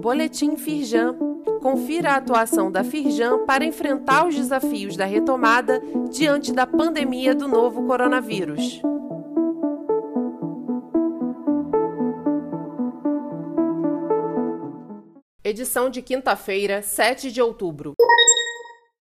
Boletim Firjan. Confira a atuação da Firjan para enfrentar os desafios da retomada diante da pandemia do novo coronavírus. Edição de quinta-feira, 7 de outubro.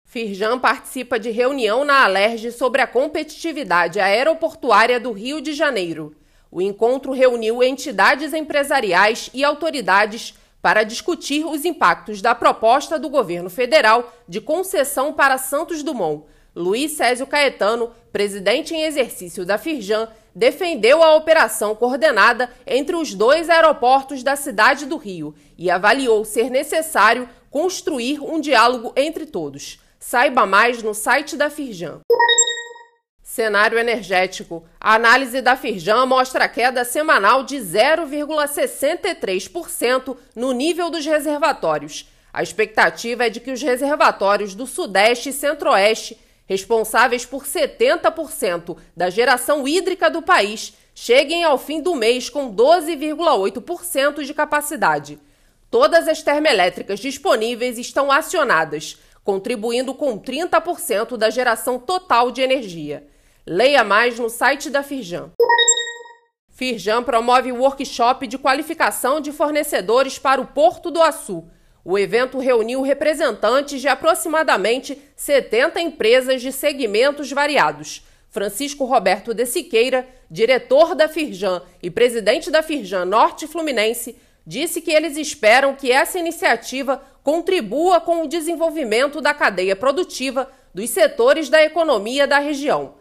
Firjan participa de reunião na Alerj sobre a competitividade aeroportuária do Rio de Janeiro. O encontro reuniu entidades empresariais e autoridades para discutir os impactos da proposta do governo federal de concessão para Santos Dumont. Luiz Césio Caetano, presidente em exercício da Firjan, defendeu a operação coordenada entre os dois aeroportos da cidade do Rio e avaliou ser necessário construir um diálogo entre todos. Saiba mais no site da Firjan. Cenário energético. A análise da Firjan mostra queda semanal de 0,63% no nível dos reservatórios. A expectativa é de que os reservatórios do Sudeste e Centro-Oeste, responsáveis por 70% da geração hídrica do país, cheguem ao fim do mês com 12,8% de capacidade. Todas as termoelétricas disponíveis estão acionadas, contribuindo com 30% da geração total de energia. Leia mais no site da Firjan. Firjan promove workshop de qualificação de fornecedores para o Porto do Açu. O evento reuniu representantes de aproximadamente 70 empresas de segmentos variados. Francisco Roberto de Siqueira, diretor da Firjan e presidente da Firjan Norte Fluminense, disse que eles esperam que essa iniciativa contribua com o desenvolvimento da cadeia produtiva dos setores da economia da região.